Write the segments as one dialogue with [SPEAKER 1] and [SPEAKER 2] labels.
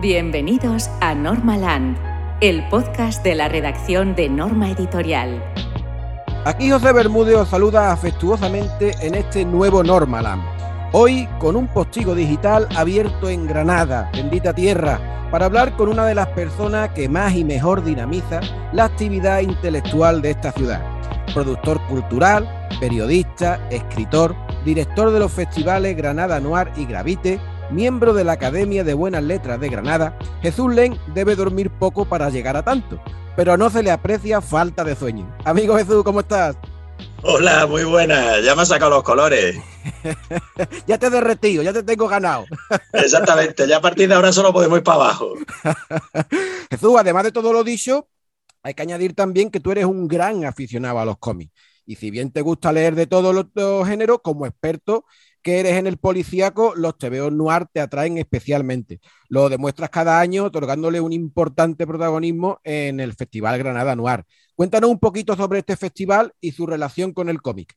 [SPEAKER 1] Bienvenidos a Normaland, el podcast de la redacción de Norma Editorial.
[SPEAKER 2] Aquí José Bermúdez os saluda afectuosamente en este nuevo Normaland. Hoy con un postigo digital abierto en Granada, bendita tierra, para hablar con una de las personas que más y mejor dinamiza la actividad intelectual de esta ciudad. Productor cultural, periodista, escritor, director de los festivales Granada Noir y Gravite, miembro de la Academia de Buenas Letras de Granada, Jesús Len debe dormir poco para llegar a tanto, pero no se le aprecia falta de sueño. Amigo Jesús, ¿cómo estás?
[SPEAKER 3] Hola, muy buena. Ya me has sacado los colores.
[SPEAKER 2] ya te he derretido, ya te tengo ganado.
[SPEAKER 3] Exactamente, ya a partir de ahora solo podemos ir para abajo.
[SPEAKER 2] Jesús, además de todo lo dicho, hay que añadir también que tú eres un gran aficionado a los cómics. Y si bien te gusta leer de todos los, géneros, como experto que eres en el policíaco, los TVO noir te atraen especialmente. Lo demuestras cada año otorgándole un importante protagonismo en el Festival Granada Noir. Cuéntanos un poquito sobre este festival y su relación con el cómic.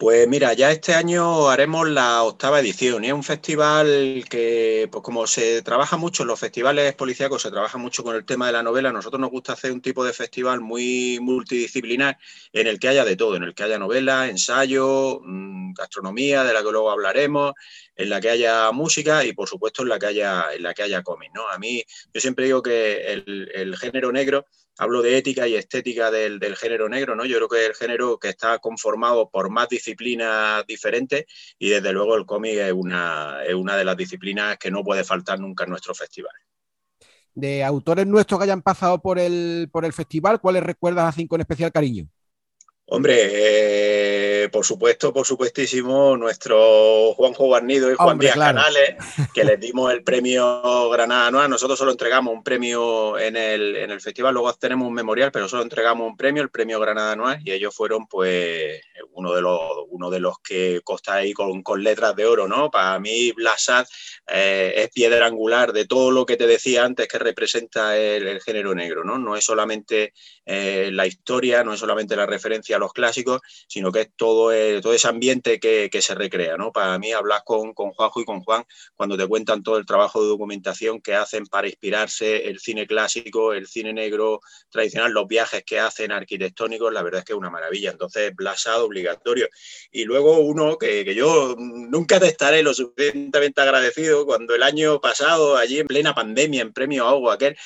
[SPEAKER 3] Pues mira, ya este año haremos la octava edición y es un festival que, pues como se trabaja mucho en los festivales policíacos, se trabaja mucho con el tema de la novela, nosotros nos gusta hacer un tipo de festival muy multidisciplinar en el que haya de todo, en el que haya novela, ensayo, mm, gastronomía, de la que luego hablaremos, en la que haya música y por supuesto en la que haya, en la que haya cómic. ¿no? A mí, yo siempre digo que el género negro hablo de ética y estética del, género negro, ¿no? Yo creo que es el género que está conformado por más disciplinas diferentes y desde luego el cómic es una, es una de las disciplinas que no puede faltar nunca en nuestro festival.
[SPEAKER 2] De autores nuestros que hayan pasado por el, por el festival, ¿cuáles recuerdas así con especial cariño?
[SPEAKER 3] Hombre, eh, por supuesto, por supuestísimo, nuestro Juanjo Guarnido y Juan Díaz Canales, que les dimos el premio Granada Anual. Nosotros solo entregamos un premio en el, en el festival, luego tenemos un memorial, pero solo entregamos un premio, el premio Granada Anual, y ellos fueron, pues, uno de los, uno de los que consta ahí con, letras de oro, ¿no? Para mí, Blasad eh, es piedra angular de todo lo que te decía antes que representa el, género negro, ¿no? No es solamente eh, la historia, no es solamente la referencia los clásicos, sino que es todo, eh, todo ese ambiente que, se recrea. ¿no? Para mí, hablar con, con Juanjo y con Juan cuando te cuentan todo el trabajo de documentación que hacen para inspirarse el cine clásico, el cine negro tradicional, los viajes que hacen arquitectónicos, la verdad es que es una maravilla. Entonces, blasado, obligatorio. Y luego uno que, que yo nunca te estaré lo suficientemente agradecido cuando el año pasado, allí en plena pandemia, en Premio Agua, aquel,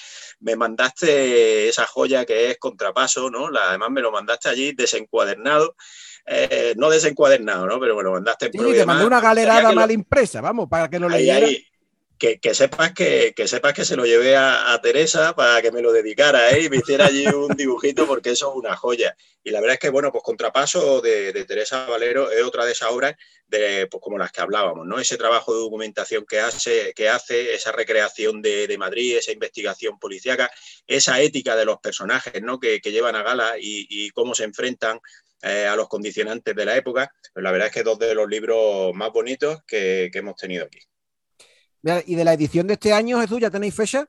[SPEAKER 3] me mandaste esa joya que es Contrapaso, ¿no? La, además me lo mandaste allí desencuadernado. Eh, no desencuadernado, ¿no? Pero bueno, mandaste
[SPEAKER 2] sí, te mandé una galerada mal impresa, vamos, para que no leyera
[SPEAKER 3] que, sepas que, sepas que se lo llevé a, Teresa para que me lo dedicara ¿eh? y me hiciera allí un dibujito porque eso es una joya. Y la verdad es que, bueno, pues Contrapaso de, Teresa Valero es otra de esas obras de, pues, como las que hablábamos, ¿no? Ese trabajo de documentación que hace, que hace esa recreación de, Madrid, esa investigación policíaca, esa ética de los personajes, ¿no? Que, llevan a gala y, cómo se enfrentan eh, a los condicionantes de la época. Pues la verdad es que dos de los libros más bonitos que hemos tenido aquí.
[SPEAKER 2] Y de la edición de este año, Jesús, ¿ya tenéis fecha?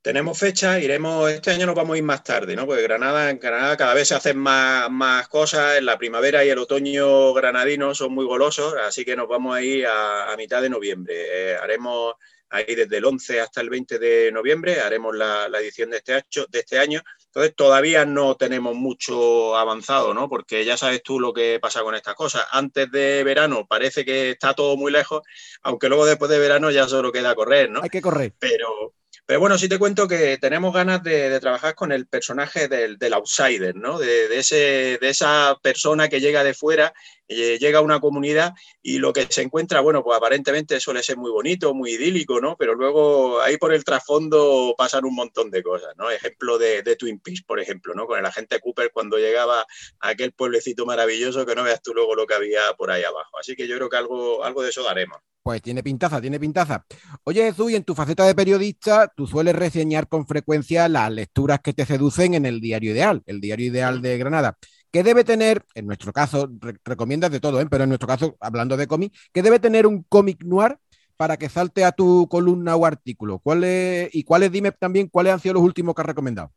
[SPEAKER 3] Tenemos fecha, iremos, este año nos vamos a ir más tarde, ¿no? Porque Granada, en Granada cada vez se hacen más, más cosas, en la primavera y el otoño granadino son muy golosos, así que nos vamos a ir a, mitad de noviembre. Eh, haremos ahí desde el 11 hasta el 20 de noviembre, haremos la, edición de este, de este año. Entonces todavía no tenemos mucho avanzado, ¿no? Porque ya sabes tú lo que pasa con estas cosas. Antes de verano parece que está todo muy lejos, aunque luego después de verano ya solo queda correr, ¿no?
[SPEAKER 2] Hay que correr.
[SPEAKER 3] Pero, pero bueno, sí te cuento que tenemos ganas de, trabajar con el personaje del, outsider, ¿no? De, ese, de esa persona que llega de fuera, eh, llega a una comunidad y lo que se encuentra, bueno, pues aparentemente suele ser muy bonito, muy idílico, ¿no? Pero luego ahí por el trasfondo pasan un montón de cosas, ¿no? Ejemplo de, Twin Peaks, por ejemplo, ¿no? Con el agente Cooper cuando llegaba a aquel pueblecito maravilloso que no veas tú luego lo que había por ahí abajo. Así que yo creo que algo, algo de eso daremos.
[SPEAKER 2] Pues tiene pintaza, tiene pintaza. Oye, Jesús, y en tu faceta de periodista, tú sueles reseñar con frecuencia las lecturas que te seducen en el Diario Ideal, el Diario Ideal de Granada. ¿Qué debe tener, en nuestro caso, recomiendas de todo, ¿eh? pero en nuestro caso, hablando de cómic, ¿qué debe tener un cómic noir para que salte a tu columna o artículo? ¿Cuál ¿Y cuáles, dime también, cuáles han sido los últimos que has recomendado?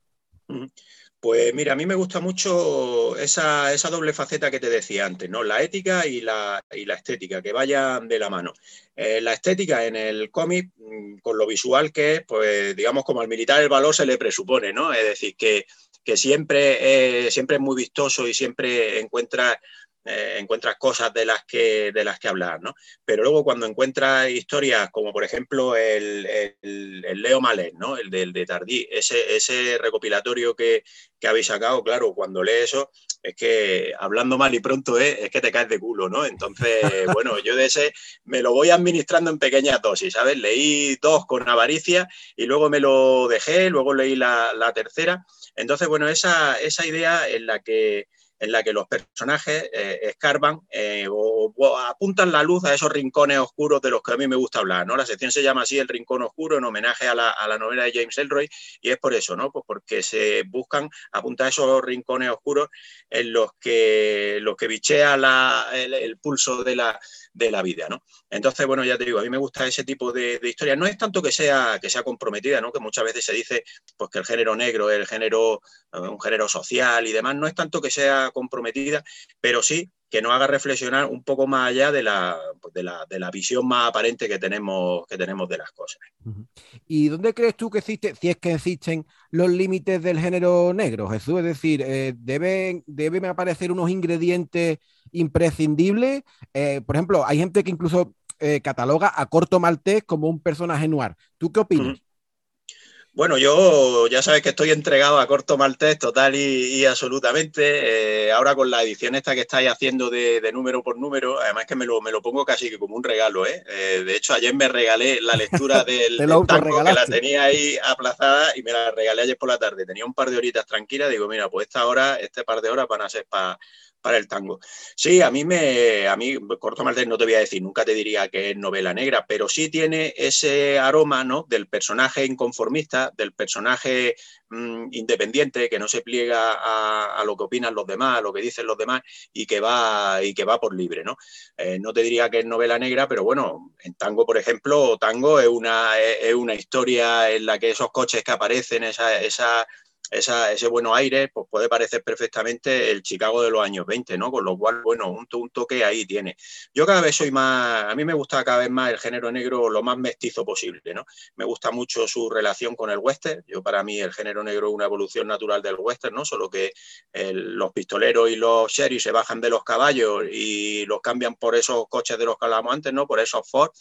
[SPEAKER 3] Pues mira, a mí me gusta mucho esa, doble faceta que te decía antes, ¿no? La ética y la, la estética, que vayan de la mano. Eh, la estética en el cómic, mm, con lo visual que es, pues digamos como al militar el valor se le presupone, ¿no? Es decir, que, que siempre, siempre es muy vistoso y siempre encuentra eh, encuentras cosas de las que, de las que hablar, ¿no? Pero luego cuando encuentras historias como por ejemplo el, Leo Malé, ¿no? El del de Tardí, ese, ese recopilatorio que, habéis sacado, claro, cuando lees eso, es que hablando mal y pronto es, es que te caes de culo, ¿no? Entonces, bueno, yo de ese me lo voy administrando en pequeñas dosis, ¿sabes? Leí dos con avaricia y luego me lo dejé, luego leí la, la tercera. Entonces, bueno, esa, esa idea en la que en la que los personajes eh, escarban eh, apuntan la luz a esos rincones oscuros de los que a mí me gusta hablar, ¿no? La sección se llama así El Rincón Oscuro en homenaje a la, novela de James Elroy y es por eso, ¿no? Pues porque se buscan apuntar esos rincones oscuros en los que, los que bichea el, pulso de la, de la vida, ¿no? Entonces, bueno, ya te digo, a mí me gusta ese tipo de, historia. No es tanto que sea, que sea comprometida, ¿no? Que muchas veces se dice pues, que el género negro es el género, eh, un género social y demás. No es tanto que sea comprometida, pero sí que nos haga reflexionar un poco más allá de la, de la, de la visión más aparente que tenemos, que tenemos de las cosas.
[SPEAKER 2] ¿Y dónde crees tú que existe, si es que existen los límites del género negro, Jesús? Es decir, eh, ¿deben, ¿deben aparecer unos ingredientes imprescindibles? Eh, por ejemplo, hay gente que incluso eh, cataloga a Corto Maltés como un personaje noir. ¿Tú qué opinas?
[SPEAKER 3] Bueno, yo ya sabes que estoy entregado a Corto Maltés total y, absolutamente. Eh, ahora con la edición esta que estáis haciendo de, número por número, además que me lo, me lo pongo casi que como un regalo. ¿eh? ¿eh? de hecho, ayer me regalé la lectura del, del tango que la tenía ahí aplazada y me la regalé ayer por la tarde. Tenía un par de horitas tranquilas. Digo, mira, pues esta hora, este par de horas van a ser para para el tango. Sí, a mí me, a mí Corto Maltés no te voy a decir, nunca te diría que es novela negra, pero sí tiene ese aroma, ¿no? Del personaje inconformista, del personaje mm, independiente que no se pliega a, lo que opinan los demás, a lo que dicen los demás y que va y que va por libre, ¿no? Eh, no te diría que es novela negra, pero bueno, en tango, por ejemplo, tango es una, es una historia en la que esos coches que aparecen, esa, esa ese bueno aire, pues puede parecer perfectamente el Chicago de los años 20, ¿no? Con lo cual, bueno, un, toque ahí tiene. Yo cada vez soy más, a mí me gusta cada vez más el género negro lo más mestizo posible, ¿no? Me gusta mucho su relación con el western. Yo para mí el género negro es una evolución natural del western, ¿no? Solo que los pistoleros y los sheriffs se bajan de los caballos y los cambian por esos coches de los que hablábamos antes, ¿no? Por esos Ford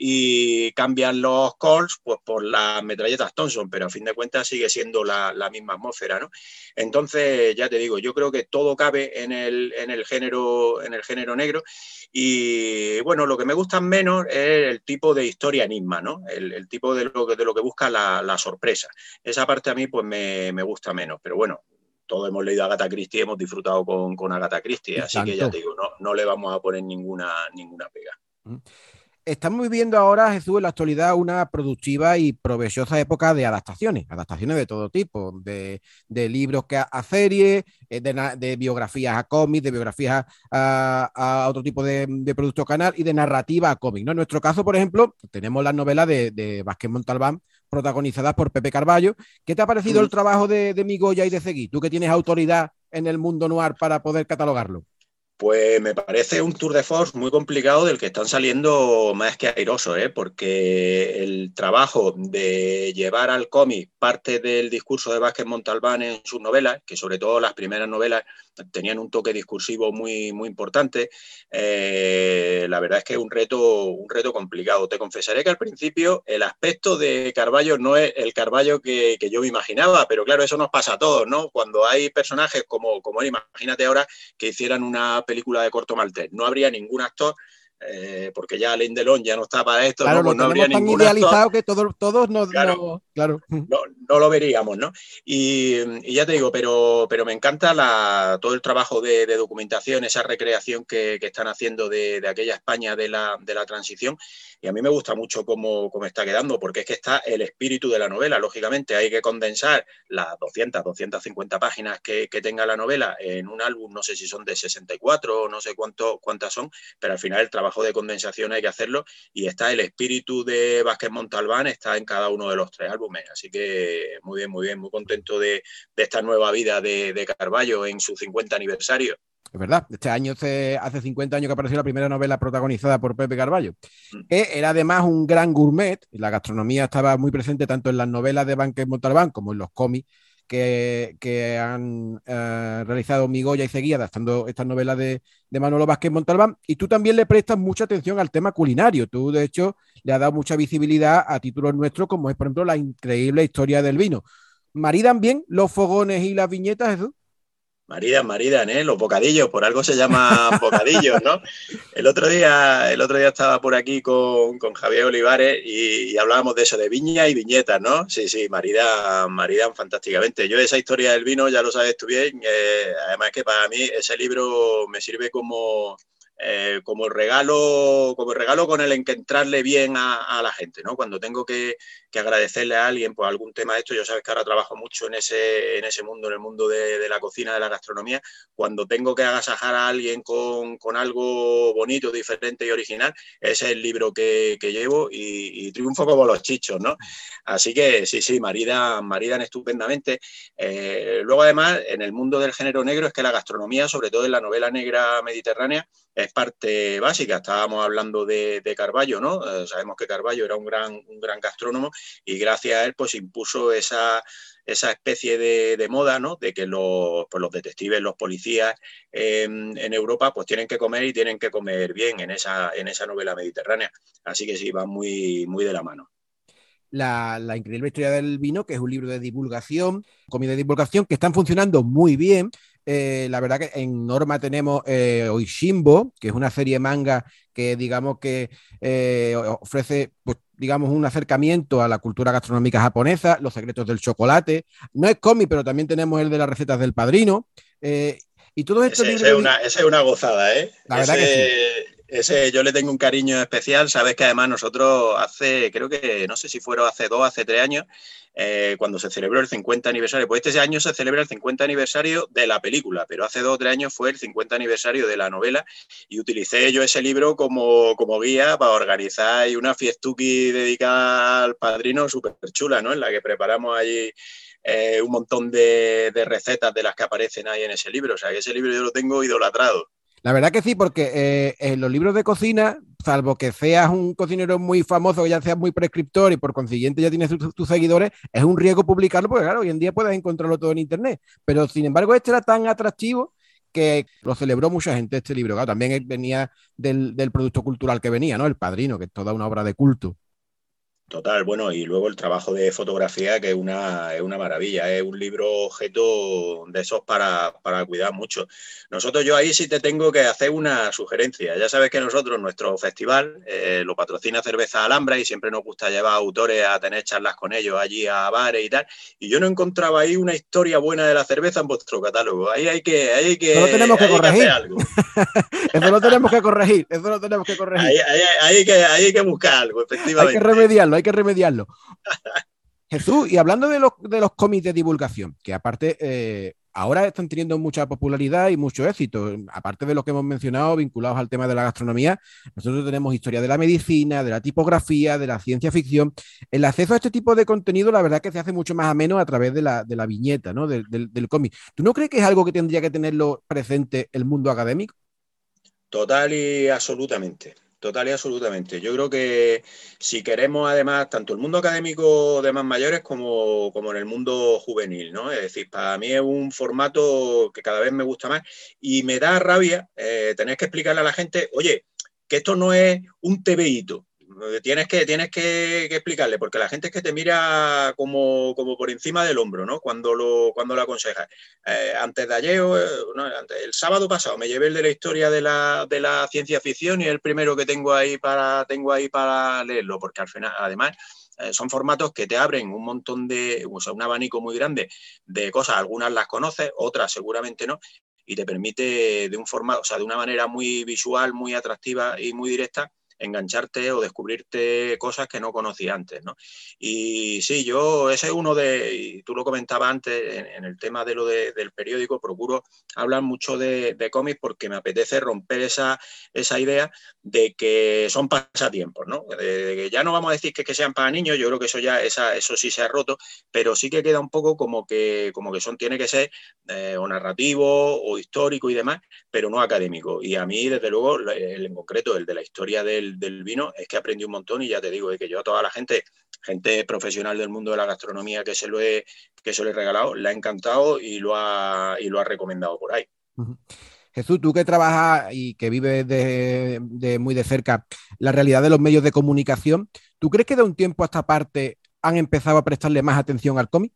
[SPEAKER 3] y cambian los calls pues por las metralletas Thompson, pero a fin de cuentas sigue siendo la, misma atmósfera, ¿no? Entonces, ya te digo, yo creo que todo cabe en el, en el, género, en el género negro y bueno, lo que me gusta menos es el tipo de historia enigma, ¿no? El, tipo de lo, que, de lo que busca la, sorpresa. Esa parte a mí pues me, gusta menos, pero bueno, todos hemos leído a Agatha Christie, hemos disfrutado con, con Agatha Christie, así que ya te digo, no, no le vamos a poner ninguna, ninguna pega.
[SPEAKER 2] Estamos viviendo ahora, Jesús, en la actualidad, una productiva y provechosa época de adaptaciones, adaptaciones de todo tipo, de, libros que a, series, eh, de, biografías a cómics, de biografías a, otro tipo de, producto canal y de narrativa a cómics. ¿no? En nuestro caso, por ejemplo, tenemos las novelas de, de Vázquez Montalbán protagonizadas por Pepe Carballo. ¿Qué te ha parecido el trabajo de, de Migoya y de Seguí? Tú que tienes autoridad en el mundo noir para poder catalogarlo.
[SPEAKER 3] Pues me parece un tour de force muy complicado del que están saliendo más que airosos, ¿eh? porque el trabajo de llevar al cómic parte del discurso de Vázquez Montalbán en sus novelas, que sobre todo las primeras novelas tenían un toque discursivo muy, muy importante, eh, la verdad es que es un reto, un reto complicado. Te confesaré que al principio el aspecto de Carballo no es el Carballo que, yo me imaginaba, pero claro, eso nos pasa a todos, ¿no? Cuando hay personajes como, como él, imagínate ahora que hicieran una película de corto maltés. No habría ningún actor eh, porque ya Alain Delon ya no está para esto,
[SPEAKER 2] claro,
[SPEAKER 3] ¿no?
[SPEAKER 2] Pues no habría tan idealizado que todos, todos nos,
[SPEAKER 3] claro, no, lo veríamos, ¿no? Y, ya te digo, pero, pero me encanta la, todo el trabajo de, documentación, esa recreación que, están haciendo de, aquella España de la, de la transición y a mí me gusta mucho cómo, cómo, está quedando, porque es que está el espíritu de la novela. Lógicamente hay que condensar las 200, 250 páginas que, tenga la novela en un álbum, no sé si son de 64 o no sé cuánto, cuántas son, pero al final el trabajo trabajo de condensación hay que hacerlo y está el espíritu de Vázquez Montalbán, está en cada uno de los tres álbumes. Así que muy bien, muy bien, muy contento de, esta nueva vida de, de Carballo en su 50 aniversario.
[SPEAKER 2] Es verdad, este año hace 50 años que apareció la primera novela protagonizada por Pepe Carballo, mm. que era además un gran gourmet, y la gastronomía estaba muy presente tanto en las novelas de Vázquez Montalbán como en los cómics que, han eh, realizado Migoya y Seguía adaptando estas novelas de, de, Manolo Vázquez Montalbán. Y tú también le prestas mucha atención al tema culinario. Tú, de hecho, le has dado mucha visibilidad a títulos nuestros, como es, por ejemplo, la increíble historia del vino. ¿Maridan bien los fogones y las viñetas, Jesús?
[SPEAKER 3] Maridan, maridan, ¿eh? Los bocadillos, por algo se llaman bocadillos, ¿no? El otro día, el otro día estaba por aquí con, Javier Olivares y, hablábamos de eso, de viña y viñetas, ¿no? Sí, sí, maridan, maridan fantásticamente. Yo esa historia del vino, ya lo sabes tú bien, eh, además que para mí ese libro me sirve como eh, como regalo, como regalo con el que entrarle bien a, la gente, ¿no? Cuando tengo que, agradecerle a alguien por algún tema de esto, yo sabes que ahora trabajo mucho en ese, en ese mundo, en el mundo de, la cocina, de la gastronomía, cuando tengo que agasajar a alguien con, algo bonito, diferente y original, ese es el libro que, llevo y, triunfo como los chichos, ¿no? Así que sí, sí, maridan, maridan estupendamente. Eh, luego además, en el mundo del género negro es que la gastronomía, sobre todo en la novela negra mediterránea, es parte básica. Estábamos hablando de, Carballo, ¿no? Eh, sabemos que Carballo era un gran, un gran gastrónomo y gracias a él pues impuso esa, esa especie de, moda, ¿no? De que los, pues, los detectives, los policías en Europa pues tienen que comer y tienen que comer bien en esa, en esa novela mediterránea. Así que sí, va muy, muy de la mano.
[SPEAKER 2] La, la, increíble historia del vino, que es un libro de divulgación, comida de divulgación, que están funcionando muy bien. Eh, la verdad que en Norma tenemos eh, Oishimbo, que es una serie manga que digamos que eh, ofrece, pues, digamos, un acercamiento a la cultura gastronómica japonesa, los secretos del chocolate. No es cómic, pero también tenemos el de las recetas del padrino. y todo esto...
[SPEAKER 3] Ese, es una, es una, gozada, ¿eh? La verdad que sí. Ese yo le tengo un cariño especial. Sabes que además nosotros hace, creo que, no sé si fueron hace dos, hace tres años, eh, cuando se celebró el 50 aniversario, pues este año se celebra el 50 aniversario de la película, pero hace dos o tres años fue el 50 aniversario de la novela y utilicé yo ese libro como, como guía para organizar una fiestuki dedicada al padrino súper chula, ¿no? En la que preparamos allí eh, un montón de, de recetas de las que aparecen ahí en ese libro. O sea, que ese libro yo lo tengo idolatrado.
[SPEAKER 2] La verdad que sí, porque eh, en los libros de cocina, salvo que seas un cocinero muy famoso, ya seas muy prescriptor y por consiguiente ya tienes tus seguidores, es un riesgo publicarlo porque claro, hoy en día puedes encontrarlo todo en internet. Pero sin embargo, este era tan atractivo que lo celebró mucha gente este libro. también venía del, del producto cultural que venía, ¿no? El Padrino, que es toda una obra de culto.
[SPEAKER 3] Total, bueno, y luego el trabajo de fotografía, que es una, es una maravilla, es un libro objeto de esos para, cuidar mucho. Nosotros, yo ahí sí te tengo que hacer una sugerencia. Ya sabes que nosotros, nuestro festival, eh, lo patrocina Cerveza Alhambra y siempre nos gusta llevar autores a tener charlas con ellos allí a bares y tal. Y yo no encontraba ahí una historia buena de la cerveza en vuestro catálogo. Ahí hay que. Ahí que
[SPEAKER 2] eso lo tenemos que corregir. eso lo tenemos que corregir. Eso lo tenemos que corregir.
[SPEAKER 3] Ahí, hay, que, hay que buscar algo, efectivamente.
[SPEAKER 2] Hay que remediarlo hay que remediarlo. Jesús, y hablando de los, de los cómics de divulgación, que aparte eh, ahora están teniendo mucha popularidad y mucho éxito, aparte de lo que hemos mencionado vinculados al tema de la gastronomía, nosotros tenemos historia de la medicina, de la tipografía, de la ciencia ficción. El acceso a este tipo de contenido, la verdad que se hace mucho más ameno a través de la, de la viñeta, ¿no? del, del cómic. ¿Tú no crees que es algo que tendría que tenerlo presente el mundo académico?
[SPEAKER 3] Total y absolutamente. Total y absolutamente. Yo creo que si queremos, además, tanto el mundo académico de más mayores como, como, en el mundo juvenil, ¿no? Es decir, para mí es un formato que cada vez me gusta más y me da rabia eh, tener que explicarle a la gente, oye, que esto no es un TVito, tienes que, tienes que, explicarle, porque la gente es que te mira como, por encima del hombro, ¿no? Cuando lo, cuando lo aconsejas. Eh, antes de ayer, eh, el sábado pasado, me llevé el de la historia de la, de la ciencia ficción y el primero que tengo ahí para, tengo ahí para leerlo, porque al final, además, eh, son formatos que te abren un montón de, o sea, un abanico muy grande de cosas, algunas las conoces, otras seguramente no, y te permite de un formato, o sea, de una manera muy visual, muy atractiva y muy directa, engancharte o descubrirte cosas que no conocía antes, ¿no? Y sí, yo, ese es uno de, y tú lo comentabas antes, en, el tema de lo del periódico, procuro hablar mucho de, cómics porque me apetece romper esa, esa idea de que son pasatiempos, ¿no? De, que ya no vamos a decir que, que, sean para niños, yo creo que eso ya, esa, eso sí se ha roto, pero sí que queda un poco como que, como que son, tiene que ser eh, o narrativo o histórico y demás, pero no académico. Y a mí, desde luego, el, en concreto, el de la historia del, vino, es que aprendí un montón y ya te digo, que yo a toda la gente, gente profesional del mundo de la gastronomía que se lo he, que se lo he regalado, le ha encantado y lo ha, y lo ha recomendado por ahí.
[SPEAKER 2] Jesús, tú que trabajas y que vives de, muy de cerca la realidad de los medios de comunicación, ¿tú crees que de un tiempo a esta parte han empezado a prestarle más atención al cómic?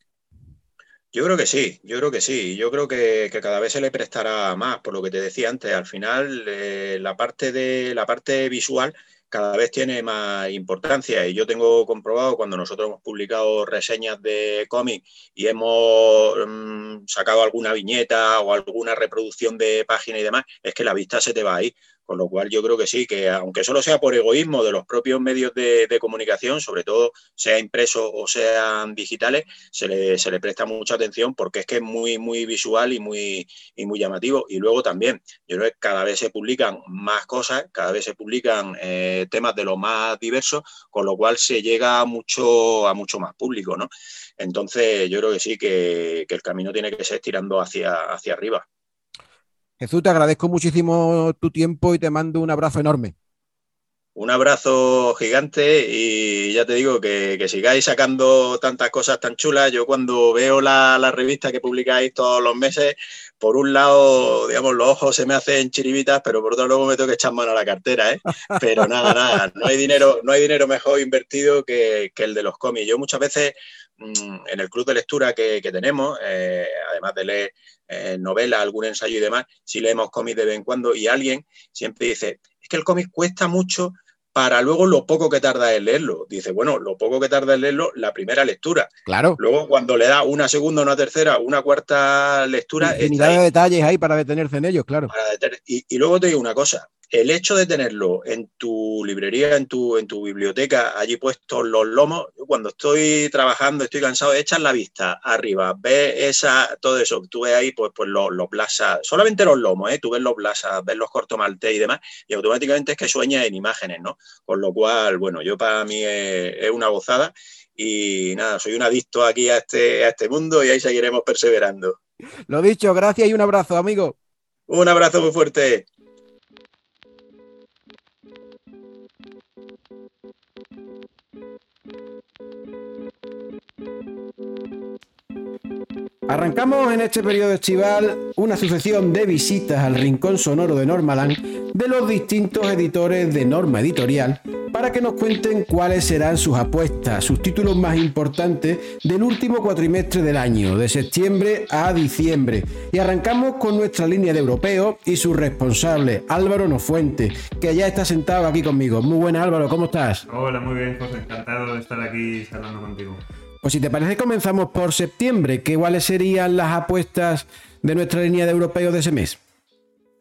[SPEAKER 3] Yo creo que sí, yo creo que sí. Yo creo que, cada vez se le prestará más, por lo que te decía antes. Al final, eh, la, parte de, la parte visual cada vez tiene más importancia y yo tengo comprobado cuando nosotros hemos publicado reseñas de cómic y hemos mm, sacado alguna viñeta o alguna reproducción de página y demás, es que la vista se te va ahí. Con lo cual yo creo que sí, que aunque solo sea por egoísmo de los propios medios de, comunicación, sobre todo sea impreso o sean digitales, se le, se le, presta mucha atención porque es que es muy, muy visual y muy, y muy llamativo. Y luego también, yo creo que cada vez se publican más cosas, cada vez se publican eh, temas de lo más diversos, con lo cual se llega mucho, a mucho más público, ¿no? Entonces yo creo que sí, que, que el camino tiene que ser tirando hacia, hacia arriba.
[SPEAKER 2] Jesús, te agradezco muchísimo tu tiempo y te mando un abrazo enorme.
[SPEAKER 3] Un abrazo gigante y ya te digo que, sigáis sacando tantas cosas tan chulas. Yo cuando veo la, revista que publicáis todos los meses, por un lado, digamos, los ojos se me hacen chiribitas, pero por otro lado me tengo que echar mano a la cartera, ¿eh? Pero nada, nada, no hay dinero, no hay dinero mejor invertido que, el de los cómics. Yo muchas veces en el club de lectura que, tenemos, eh, además de leer eh, novela, algún ensayo y demás, si leemos cómics de vez en cuando y alguien siempre dice, es que el cómic cuesta mucho para luego lo poco que tarda en leerlo. Dice, bueno, lo poco que tarda en leerlo, la primera lectura.
[SPEAKER 2] Claro.
[SPEAKER 3] Luego, cuando le da una segunda, una tercera, una cuarta lectura.
[SPEAKER 2] Infinidad de detalles ahí para detenerse en ellos, claro.
[SPEAKER 3] y, y, luego te digo una cosa: el hecho de tenerlo en tu librería, en tu, en tu biblioteca, allí puestos los lomos, cuando estoy trabajando, estoy cansado, echas la vista arriba, ves esa, todo eso, tú ves ahí pues, pues los, los blasas, solamente los lomos, ¿eh? tú ves los blasas, ves los cortomaltés y demás, y automáticamente es que sueñas en imágenes, ¿no? Con lo cual, bueno, yo para mí es, una gozada y nada, soy un adicto aquí a este, a este mundo y ahí seguiremos perseverando.
[SPEAKER 2] Lo dicho, gracias y un abrazo, amigo.
[SPEAKER 3] Un abrazo muy fuerte.
[SPEAKER 2] Arrancamos en este periodo estival una sucesión de visitas al rincón sonoro de Normaland de los distintos editores de Norma Editorial para que nos cuenten cuáles serán sus apuestas, sus títulos más importantes del último cuatrimestre del año, de septiembre a diciembre. Y arrancamos con nuestra línea de europeo y su responsable, Álvaro Nofuente, que ya está sentado aquí conmigo. Muy buena Álvaro, ¿cómo estás?
[SPEAKER 4] Hola, muy bien José, encantado de estar aquí hablando contigo.
[SPEAKER 2] Pues si te parece, comenzamos por septiembre. ¿Qué cuáles serían las apuestas de nuestra línea de europeo de ese mes?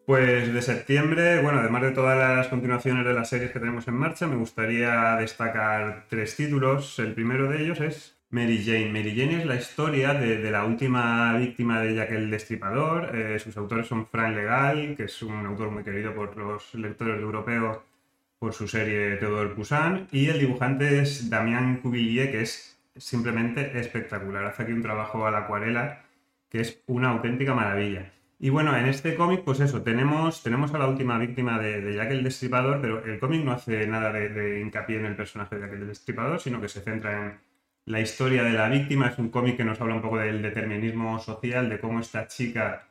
[SPEAKER 4] Pues de septiembre, bueno, además de todas las continuaciones de las series que tenemos en marcha, me gustaría destacar tres títulos. El primero de ellos es Mary Jane. Mary Jane es la historia de, la última víctima de Jack el Destripador. Eh, sus autores son Frank Legal, que es un autor muy querido por los lectores europeos por su serie Theodore Poussin, y el dibujante es Damián Cuvillier, que es simplemente espectacular. Hace aquí un trabajo a la acuarela que es una auténtica maravilla. Y bueno, en este cómic, pues eso, tenemos, tenemos a la última víctima de, Jack el Destripador, pero el cómic no hace nada de, hincapié en el personaje de Jack el Destripador, sino que se centra en la historia de la víctima. Es un cómic que nos habla un poco del determinismo social, de cómo esta chica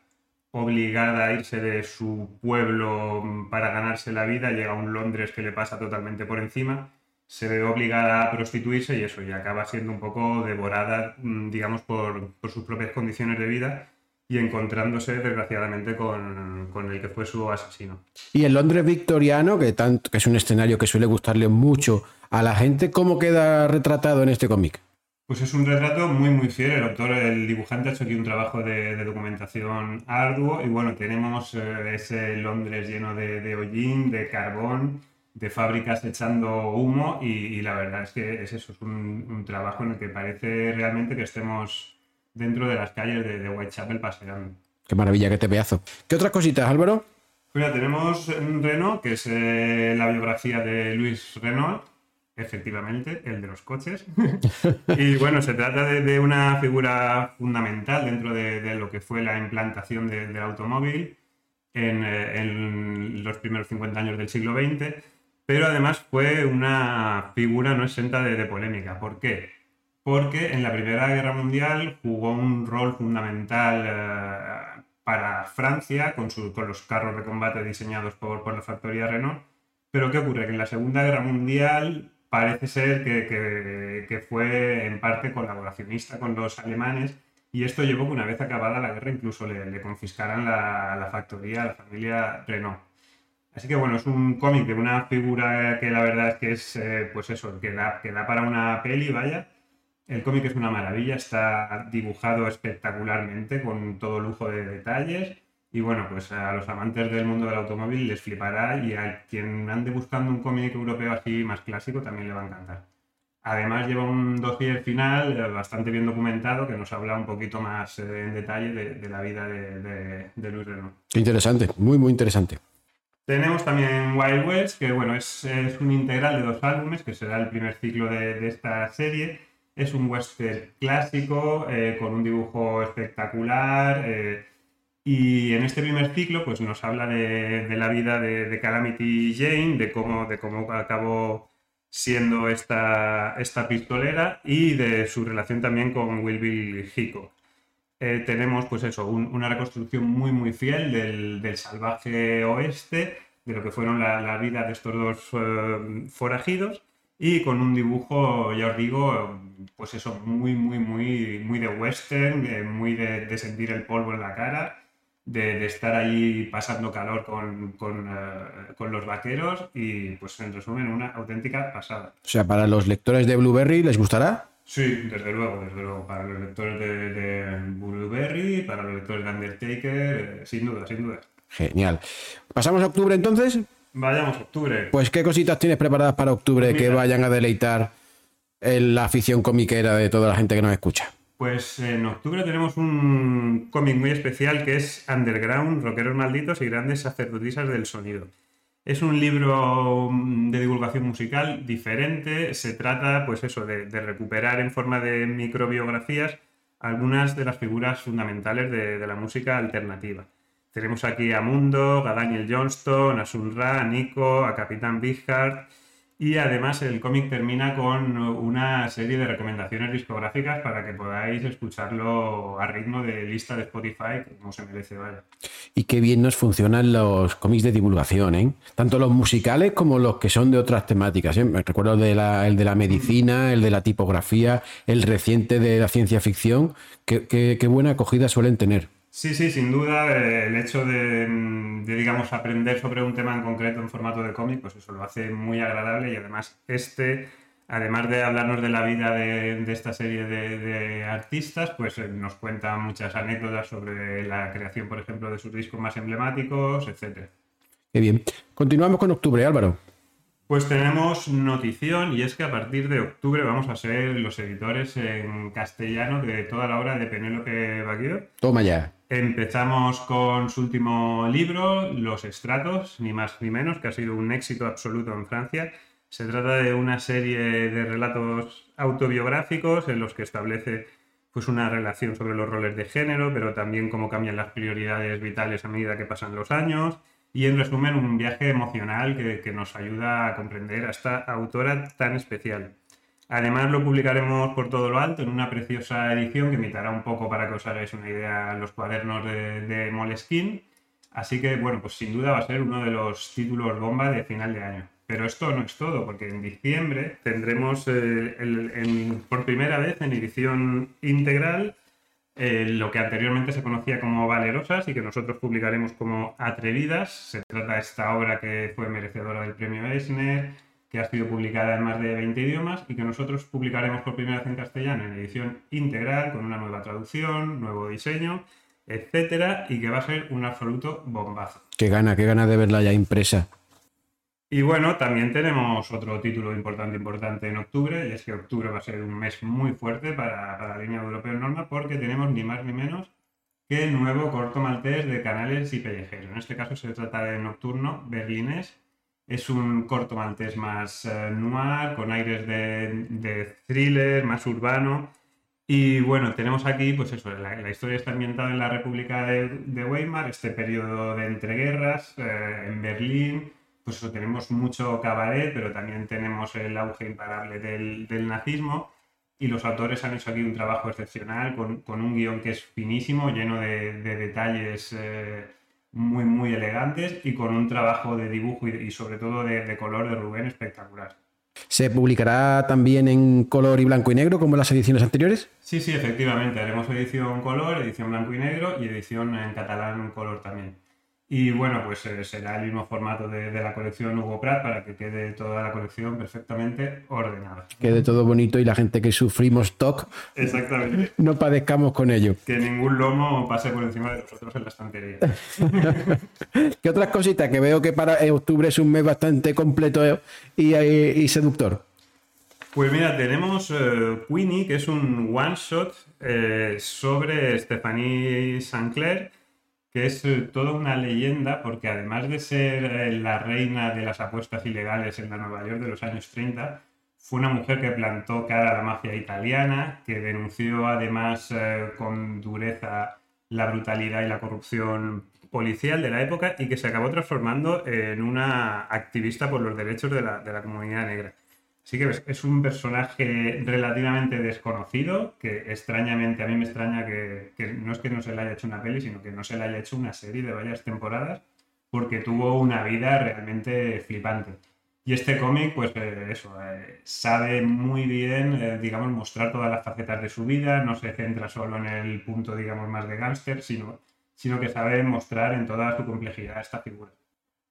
[SPEAKER 4] obligada a irse de su pueblo para ganarse la vida llega a un Londres que le pasa totalmente por encima se ve obligada a prostituirse y eso, y acaba siendo un poco devorada, mm, digamos, por, sus propias condiciones de vida y encontrándose desgraciadamente con, el que fue su asesino.
[SPEAKER 2] Y el Londres victoriano, que, tanto, que es un escenario que suele gustarle mucho a la gente, ¿cómo queda retratado en este cómic?
[SPEAKER 4] Pues es un retrato muy muy fiel, el autor, el dibujante ha hecho aquí un trabajo de, documentación arduo y bueno, tenemos eh, ese Londres lleno de, de hollín, de carbón, de fábricas echando humo y, la verdad es que es eso, es un, trabajo en el que parece realmente que estemos dentro de las calles de, Whitechapel paseando.
[SPEAKER 2] Qué maravilla, qué te pedazo. ¿Qué otras cositas, Álvaro?
[SPEAKER 4] Mira, tenemos un Renault, que es eh, la biografía de Luis Renault, efectivamente, el de los coches. y bueno, se trata de, una figura fundamental dentro de, lo que fue la implantación del automóvil en, eh, en, los primeros 50 años del siglo XX pero además fue una figura no exenta de, polémica. ¿Por qué? Porque en la Primera Guerra Mundial jugó un rol fundamental eh, para Francia con, los carros de combate diseñados por, la factoría Renault. Pero ¿qué ocurre? Que en la Segunda Guerra Mundial parece ser que, fue en parte colaboracionista con los alemanes y esto llevó que una vez acabada la guerra incluso le, confiscaran la, la factoría a la familia Renault. Así que bueno, es un cómic de una figura que la verdad es que es, eh, pues eso, que da, que da para una peli, vaya. El cómic es una maravilla, está dibujado espectacularmente, con todo lujo de detalles. Y bueno, pues a los amantes del mundo del automóvil les flipará y a quien ande buscando un cómic europeo así más clásico también le va a encantar. Además lleva un dossier final eh, bastante bien documentado que nos habla un poquito más eh, en detalle de, la vida de, de, de Luis Renault.
[SPEAKER 2] Qué interesante, muy muy interesante.
[SPEAKER 4] Tenemos también Wild West, que bueno, es, un integral de dos álbumes, que será el primer ciclo de, esta serie. Es un western clásico, eh, con un dibujo espectacular. Eh, y en este primer ciclo, pues nos habla de, la vida de, Calamity Jane, de cómo, de cómo acabó siendo esta, esta pistolera y de su relación también con Will Bill Hickok. Eh, tenemos pues eso, una reconstrucción muy muy fiel del, salvaje oeste, de lo que fueron la, vida de estos dos eh, forajidos y con un dibujo, ya os digo, pues eso, muy muy muy muy de western, muy de, sentir el polvo en la cara, de, estar ahí pasando calor con, eh, con los vaqueros y pues en resumen una auténtica pasada.
[SPEAKER 2] O sea, para los lectores de Blueberry les gustará.
[SPEAKER 4] Sí, desde luego, desde luego. Para los lectores de, Blueberry, para los lectores de Undertaker, eh, sin duda, sin duda.
[SPEAKER 2] Genial. ¿Pasamos a octubre entonces?
[SPEAKER 4] Vayamos a octubre.
[SPEAKER 2] Pues, ¿qué cositas tienes preparadas para octubre que vayan a deleitar en la afición comiquera de toda la gente que nos escucha?
[SPEAKER 4] Pues en octubre tenemos un cómic muy especial que es Underground, Rockeros Malditos y Grandes Sacerdotisas del Sonido. Es un libro mm, de divulgación musical diferente. Se trata, pues eso, de, recuperar en forma de microbiografías algunas de las figuras fundamentales de, la música alternativa. Tenemos aquí a Mundo, a Daniel Johnston, a Sun Ra, a Nico, a Capitán Bigheart y además el cómic termina con una serie de recomendaciones discográficas para que podáis escucharlo a ritmo de lista de Spotify, como se merece, vaya.
[SPEAKER 2] Y qué bien nos funcionan los cómics de divulgación, ¿eh? Tanto los musicales como los que son de otras temáticas. ¿eh? Me recuerdo de, la, el de la medicina, el de la tipografía, el reciente de la ciencia ficción. qué buena acogida suelen tener.
[SPEAKER 4] Sí, sí, sin duda, eh, el hecho de, digamos, aprender sobre un tema en concreto en formato de cómic, pues eso lo hace muy agradable y además este, además de hablarnos de la vida de, esta serie de, artistas, pues eh, nos cuenta muchas anécdotas sobre la creación, por ejemplo, de sus discos más emblemáticos, etc.
[SPEAKER 2] Qué bien. Continuamos con octubre, Álvaro.
[SPEAKER 4] Pues tenemos notición y es que a partir de octubre vamos a ser los editores en castellano de toda la obra de Penélope Baguio.
[SPEAKER 2] Toma ya.
[SPEAKER 4] Empezamos con su último libro, Los Estratos, ni más ni menos, que ha sido un éxito absoluto en Francia. Se trata de una serie de relatos autobiográficos en los que establece pues, una relación sobre los roles de género, pero también cómo cambian las prioridades vitales a medida que pasan los años y en resumen un viaje emocional que, nos ayuda a comprender a esta autora tan especial. Además lo publicaremos por todo lo alto en una preciosa edición que imitará un poco para que os hagáis una idea los cuadernos de, de. Así que bueno, pues sin duda va a ser uno de los títulos bomba de final de año. Pero esto no es todo, porque en diciembre tendremos eh, por primera vez en edición integral eh, lo que anteriormente se conocía como Valerosas y que nosotros publicaremos como Atrevidas. Se trata de esta obra que fue merecedora del premio Eisner, que ha sido publicada en más de 20 idiomas y que nosotros publicaremos por primera vez en castellano en edición integral, con una nueva traducción, nuevo diseño, etcétera, y que va a ser un absoluto bombazo.
[SPEAKER 2] Qué gana, qué gana de verla ya impresa.
[SPEAKER 4] Y bueno, también tenemos otro título importante, importante en octubre, y es que octubre va a ser un mes muy fuerte para, la línea europea norma porque tenemos ni más ni menos que el nuevo corto maltés de canales y pellejeros. En este caso se trata de Nocturno Berlines. Es un corto maltés más eh, noir, con aires de, thriller, más urbano. Y bueno, tenemos aquí, pues eso, la, historia está ambientada en la República de, Weimar, este periodo de entreguerras, eh, en Berlín, pues eso, tenemos mucho cabaret, pero también tenemos el auge imparable del, nazismo. Y los autores han hecho aquí un trabajo excepcional, con, un guion que es finísimo, lleno de, detalles eh, muy, muy elegantes y con un trabajo de dibujo y, sobre todo de, color de Rubén espectacular.
[SPEAKER 2] ¿Se publicará también en color y blanco y negro como en las ediciones anteriores?
[SPEAKER 4] Sí, sí, efectivamente. Haremos edición color, edición blanco y negro y edición en catalán color también. Y bueno, pues eh, será el mismo formato de, la colección Hugo Pratt para que quede toda la colección perfectamente ordenada.
[SPEAKER 2] Quede todo bonito y la gente que sufrimos TOC
[SPEAKER 4] Exactamente.
[SPEAKER 2] no padezcamos con ello.
[SPEAKER 4] Que ningún lomo pase por encima de nosotros en la estantería.
[SPEAKER 2] ¿Qué otras cositas? Que veo que para octubre es un mes bastante completo y, seductor.
[SPEAKER 4] Pues mira, tenemos uh, Queenie, que es un one shot eh, sobre Stephanie Sancler que es eh, toda una leyenda porque además de ser eh, la reina de las apuestas ilegales en la Nueva York de los años 30, fue una mujer que plantó cara a la mafia italiana, que denunció además eh, con dureza la brutalidad y la corrupción policial de la época y que se acabó transformando en una activista por los derechos de la, de la comunidad negra. Sí que es un personaje relativamente desconocido, que extrañamente, a mí me extraña que, no es que no se le haya hecho una peli, sino que no se le haya hecho una serie de varias temporadas, porque tuvo una vida realmente flipante. Y este cómic, pues eh, eso, eh, sabe muy bien, eh, digamos, mostrar todas las facetas de su vida, no se centra solo en el punto, digamos, más de gángster, sino, sino que sabe mostrar en toda su complejidad esta figura.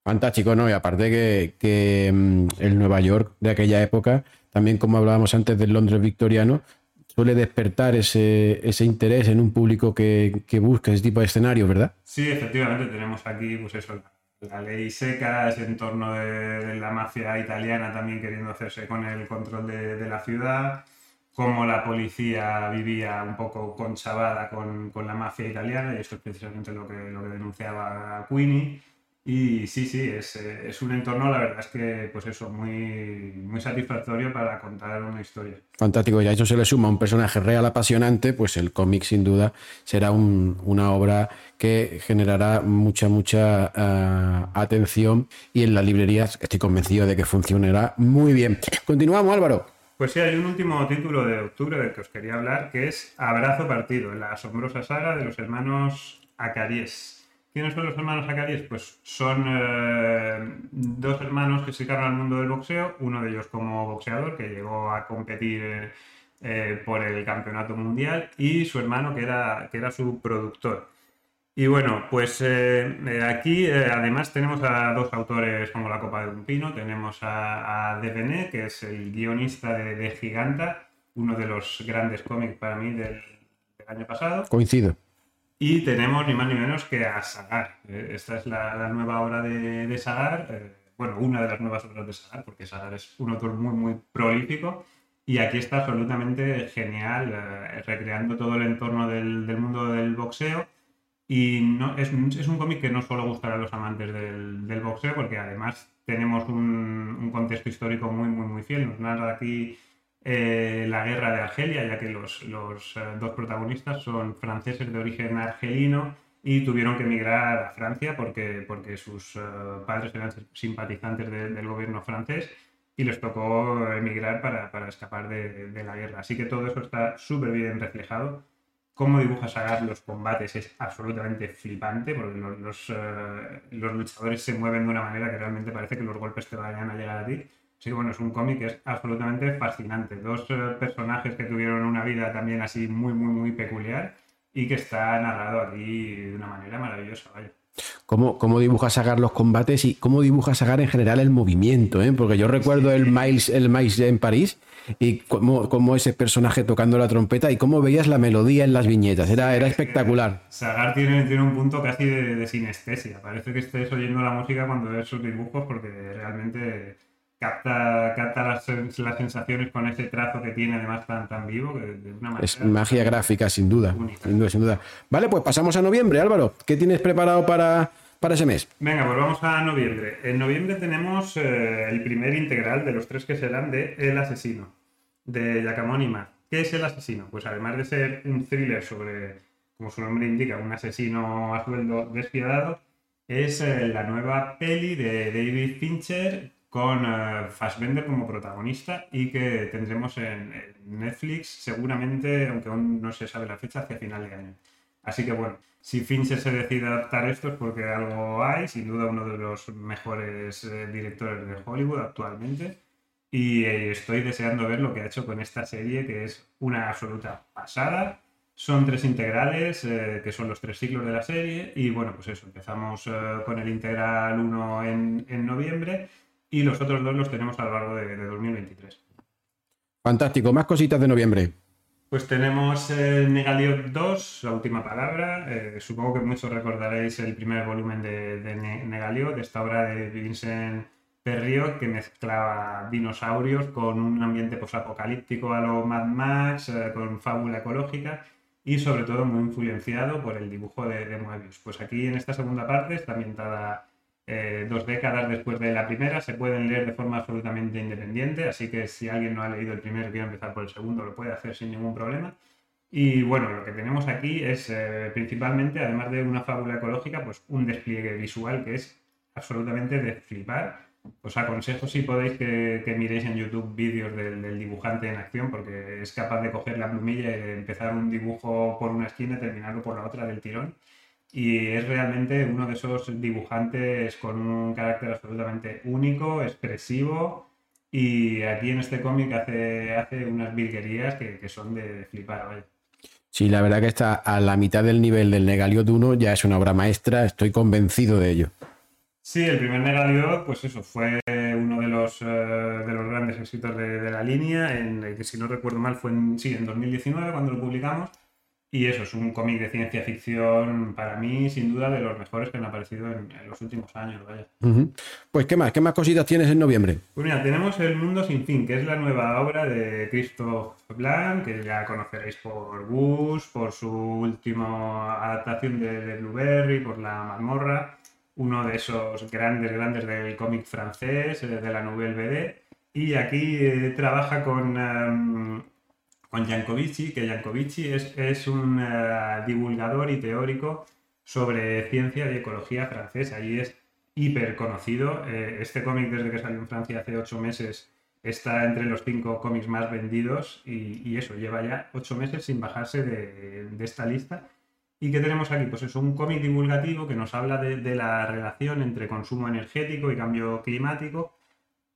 [SPEAKER 2] Fantástico, ¿no? Y aparte que, mm, el Nueva York de aquella época, también como hablábamos antes del Londres victoriano, suele despertar ese, interés en un público que, busca ese tipo de escenarios, ¿verdad?
[SPEAKER 4] Sí, efectivamente, tenemos aquí, pues eso, la ley seca, ese entorno de, la mafia italiana también queriendo hacerse con el control de, la ciudad, cómo la policía vivía un poco conchavada con, con la mafia italiana, y esto es precisamente lo que, lo que denunciaba Queenie y sí, sí, es, eh, es, un entorno, la verdad es que, pues eso, muy, muy satisfactorio para contar una historia.
[SPEAKER 2] Fantástico, y a eso se le suma un personaje real apasionante, pues el cómic sin duda será una obra que generará mucha, mucha eh, atención y en las librerías estoy convencido de que funcionará muy bien. Continuamos, Álvaro.
[SPEAKER 4] Pues sí, hay un último título de octubre del que os quería hablar, que es Abrazo Partido, la asombrosa saga de los hermanos Acaries. ¿Quiénes son los hermanos Acaries? Pues son eh, dos hermanos que se dedicaron al mundo del boxeo, uno de ellos como boxeador, que llegó a competir eh, por el campeonato mundial, y su hermano que era, que era su productor. Y bueno, pues eh, aquí además tenemos a dos autores como la Copa de un Pino, tenemos a, a que es el guionista de, Giganta, uno de los grandes cómics para mí del año pasado.
[SPEAKER 2] Coincido.
[SPEAKER 4] Y tenemos ni más ni menos que a Sagar. Eh, esta es la, nueva obra de, Sagar, eh, bueno, una de las nuevas obras de Sagar, porque Sagar es un autor muy, muy prolífico. Y aquí está absolutamente genial, eh, recreando todo el entorno del, mundo del boxeo. Y no, es, es un cómic que no solo gustará a los amantes del, del boxeo, porque además tenemos un, un, contexto histórico muy, muy, muy fiel. Nos narra aquí eh, la guerra de Argelia, ya que los, eh, dos protagonistas son franceses de origen argelino y tuvieron que emigrar a Francia porque, porque sus eh, padres eran simpatizantes del gobierno francés y les tocó emigrar para, escapar de, la guerra. Así que todo eso está súper bien reflejado. Cómo dibuja Sagar los combates es absolutamente flipante, porque los, los luchadores se mueven de una manera que realmente parece que los golpes te vayan a llegar a ti. Sí, bueno, es un cómic que es absolutamente fascinante. Dos eh, personajes que tuvieron una vida también así muy, muy, muy peculiar y que está narrado aquí de una manera maravillosa, vaya.
[SPEAKER 2] cómo, cómo dibuja Sagar los combates y cómo dibuja Sagar en general el movimiento, ¿eh? porque yo recuerdo el Miles, el Miles en París y cómo, ese personaje tocando la trompeta y cómo veías la melodía en las viñetas, era, era espectacular.
[SPEAKER 4] Sagar tiene, tiene un punto casi de, sinestesia, parece que estés oyendo la música cuando ves sus dibujos porque realmente capta, capta las, las, sensaciones con ese trazo que tiene además tan, tan vivo. de
[SPEAKER 2] una es magia gráfica, sin duda, sin duda, sin duda. Vale, pues pasamos a noviembre, Álvaro. ¿Qué tienes preparado para, para ese mes?
[SPEAKER 4] Venga, pues vamos a noviembre. En noviembre tenemos eh, el primer integral de los tres que serán de El asesino, de Yakamoni ¿Qué es El asesino? Pues además de ser un thriller sobre, como su nombre indica, un asesino a sueldo despiadado, es eh, la nueva peli de David Fincher con uh, Fassbender como protagonista y que tendremos en, Netflix seguramente, aunque aún no se sabe la fecha, hacia final de año. Así que bueno, si Fincher se decide adaptar esto es porque algo hay, sin duda uno de los mejores eh, directores de Hollywood actualmente. Y eh, estoy deseando ver lo que ha hecho con esta serie, que es una absoluta pasada. Son tres integrales, que son los tres ciclos de la serie. Y bueno, pues eso, empezamos con el integral 1 en, en noviembre y los otros dos los tenemos a lo largo de, 2023.
[SPEAKER 2] Fantástico, más cositas de noviembre.
[SPEAKER 4] Pues tenemos el Negaliot 2, la última palabra. Eh, supongo que muchos recordaréis el primer volumen de, de Negaliot, de esta obra de Vincent Perriot, que mezclaba dinosaurios con un ambiente posapocalíptico a lo Mad Max, eh, con fábula ecológica y sobre todo muy influenciado por el dibujo de, de Moebius. Pues aquí en esta segunda parte está ambientada eh, dos décadas después de la primera, se pueden leer de forma absolutamente independiente, así que si alguien no ha leído el primero y quiere empezar por el segundo, lo puede hacer sin ningún problema. Y bueno, lo que tenemos aquí es eh, principalmente, además de una fábula ecológica, pues un despliegue visual que es absolutamente de flipar. Os aconsejo si podéis que, miréis en YouTube vídeos del, del, dibujante en acción, porque es capaz de coger la plumilla y empezar un dibujo por una esquina y terminarlo por la otra del tirón y es realmente uno de esos dibujantes con un carácter absolutamente único, expresivo y aquí en este cómic hace, hace unas virguerías que, son de, flipar.
[SPEAKER 2] Sí, la verdad que está a la mitad del nivel del Negaliot 1, ya es una obra maestra, estoy convencido de ello.
[SPEAKER 4] Sí, el primer Negaliot, pues eso, fue uno de los, eh, de los grandes éxitos de, la línea, en, que si no recuerdo mal fue en, sí, en 2019 cuando lo publicamos. Y eso es un cómic de ciencia ficción para mí, sin duda, de los mejores que han aparecido en, los últimos años. Vaya.
[SPEAKER 2] Pues, ¿qué más? ¿Qué más cositas tienes en noviembre?
[SPEAKER 4] Pues mira, tenemos El Mundo Sin Fin, que es la nueva obra de Christophe Blanc, que ya conoceréis por Gus, por su última adaptación de, Blueberry, por La Mazmorra, uno de esos grandes, grandes del cómic francés, eh, de la Nouvelle BD. Y aquí eh, trabaja con. Em, con Jankovici, que Jankovici es, un eh, divulgador y teórico sobre ciencia y ecología francesa y es hiper conocido. Eh, este cómic, desde que salió en Francia hace ocho meses, está entre los cinco cómics más vendidos y, eso, lleva ya ocho meses sin bajarse de, esta lista. ¿Y qué tenemos aquí? Pues es un cómic divulgativo que nos habla de la relación entre consumo energético y cambio climático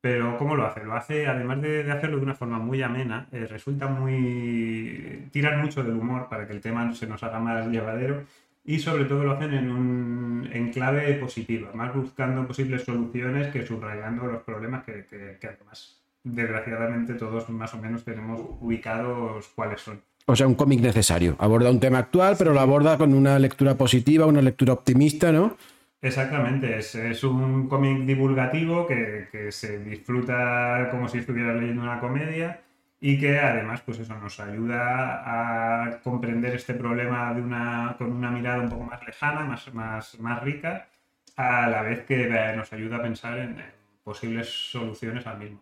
[SPEAKER 4] pero ¿cómo lo hace? Lo hace, además de, hacerlo de una forma muy amena, eh, resulta muy... tiran mucho del humor para que el tema se nos haga más llevadero y sobre todo lo hacen en, un, en clave positiva, más buscando posibles soluciones que subrayando los problemas que, que, además desgraciadamente todos más o menos tenemos ubicados cuáles son.
[SPEAKER 2] O sea, un cómic necesario. Aborda un tema actual, pero lo aborda con una lectura positiva, una lectura optimista, ¿no?
[SPEAKER 4] Exactamente, es, un cómic divulgativo que, se disfruta como si estuvieras leyendo una comedia y que además pues eso nos ayuda a comprender este problema de una, con una mirada un poco más lejana, más, más, más rica, a la vez que nos ayuda a pensar en, posibles soluciones al mismo.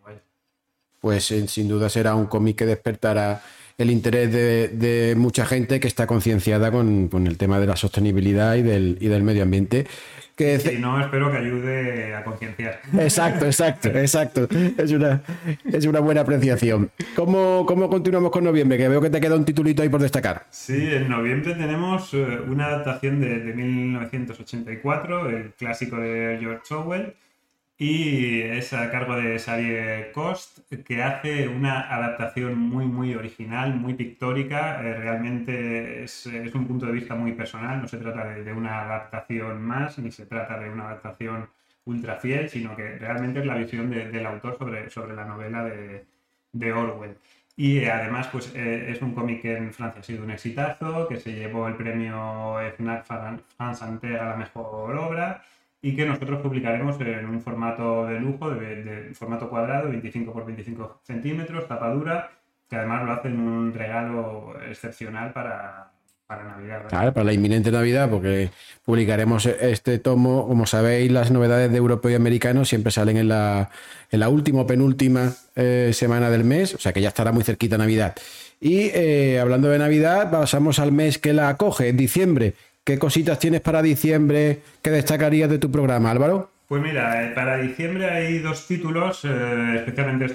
[SPEAKER 2] Pues eh, sin duda será un cómic que despertará el interés de, mucha gente que está concienciada con, con, el tema de la sostenibilidad y del, y del medio ambiente.
[SPEAKER 4] Que si no, espero que ayude a concienciar.
[SPEAKER 2] Exacto, exacto, exacto. Es una, es una buena apreciación. ¿Cómo, ¿Cómo continuamos con noviembre? Que veo que te queda un titulito ahí por destacar.
[SPEAKER 4] Sí, en noviembre tenemos eh, una adaptación de, de 1984, el clásico de George Orwell y es a cargo de Xavier Cost, que hace una adaptación muy, muy original, muy pictórica. Eh, realmente es, un punto de vista muy personal, no se trata de, una adaptación más, ni se trata de una adaptación ultra fiel, sino que realmente es la visión del autor sobre, sobre la novela de, de Orwell. Y además, pues eh, es un cómic que en Francia ha sido un exitazo, que se llevó el premio FNAC France Inter a la mejor obra y que nosotros publicaremos en un formato de lujo, de, formato cuadrado, 25 por 25 centímetros, tapadura, que además lo hacen un regalo excepcional para, para Navidad.
[SPEAKER 2] Claro, para la inminente Navidad, porque publicaremos este tomo, como sabéis, las novedades de europeo y americano siempre salen en la, en la última o penúltima eh, semana del mes, o sea que ya estará muy cerquita Navidad. Y eh, hablando de Navidad, pasamos al mes que la acoge, en diciembre, ¿Qué cositas tienes para diciembre que destacarías de tu programa, Álvaro?
[SPEAKER 4] Pues mira, eh, para diciembre hay dos títulos eh, especialmente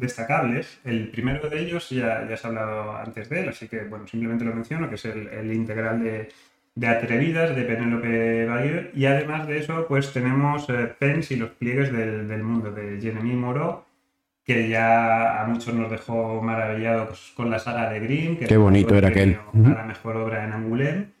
[SPEAKER 4] destacables. El primero de ellos ya, ya se ha hablado antes de él, así que bueno, simplemente lo menciono, que es el, integral de, Atrevidas de Penélope Bayer. Y además de eso, pues tenemos eh, Pens y los pliegues del, mundo de Jeremy Moreau, que ya a muchos nos dejó maravillados con la saga de Grimm. Que
[SPEAKER 2] Qué bonito era aquel.
[SPEAKER 4] A la mejor obra en Angoulême.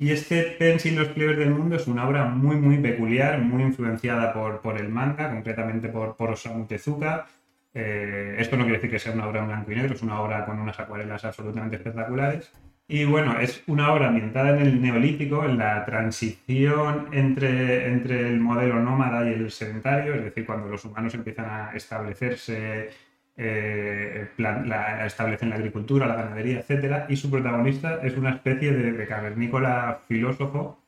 [SPEAKER 4] Y este Pencil los pliegues del mundo es una obra muy, muy peculiar, muy influenciada por, por el manga, concretamente por, por Osamu Tezuka. Eh, esto no quiere decir que sea una obra en blanco y negro, es una obra con unas acuarelas absolutamente espectaculares. Y bueno, es una obra ambientada en el neolítico, en la transición entre, entre el modelo nómada y el sedentario, es decir, cuando los humanos empiezan a establecerse eh, la, establecen la agricultura, la ganadería, etc. Y su protagonista es una especie de, cavernícola filósofo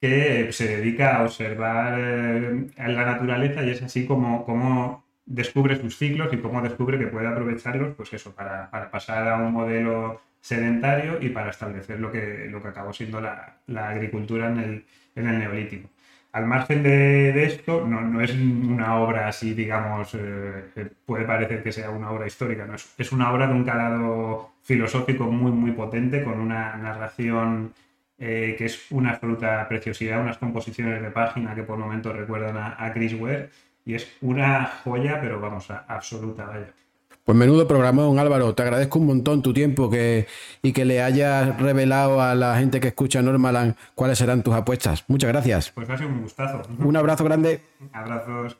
[SPEAKER 4] que se dedica a observar eh, la naturaleza y es así como, como descubre sus ciclos y cómo descubre que puede aprovecharlos, pues eso, para, pasar a un modelo sedentario y para establecer lo que, lo que acabó siendo la, agricultura en el, en el neolítico al margen de, esto, no, es una obra así, digamos, eh, puede parecer que sea una obra histórica, no, es, una obra de un calado filosófico muy, muy potente, con una narración eh, que es una absoluta preciosidad, unas composiciones de página que por momentos recuerdan a, Chris Ware, y es una joya, pero vamos, a, absoluta, vaya.
[SPEAKER 2] Pues menudo programón, Álvaro. Te agradezco un montón tu tiempo que, y que le hayas revelado a la gente que escucha Normalan cuáles serán tus apuestas. Muchas gracias.
[SPEAKER 4] Pues ha sido un gustazo.
[SPEAKER 2] Un abrazo grande.
[SPEAKER 4] Abrazos.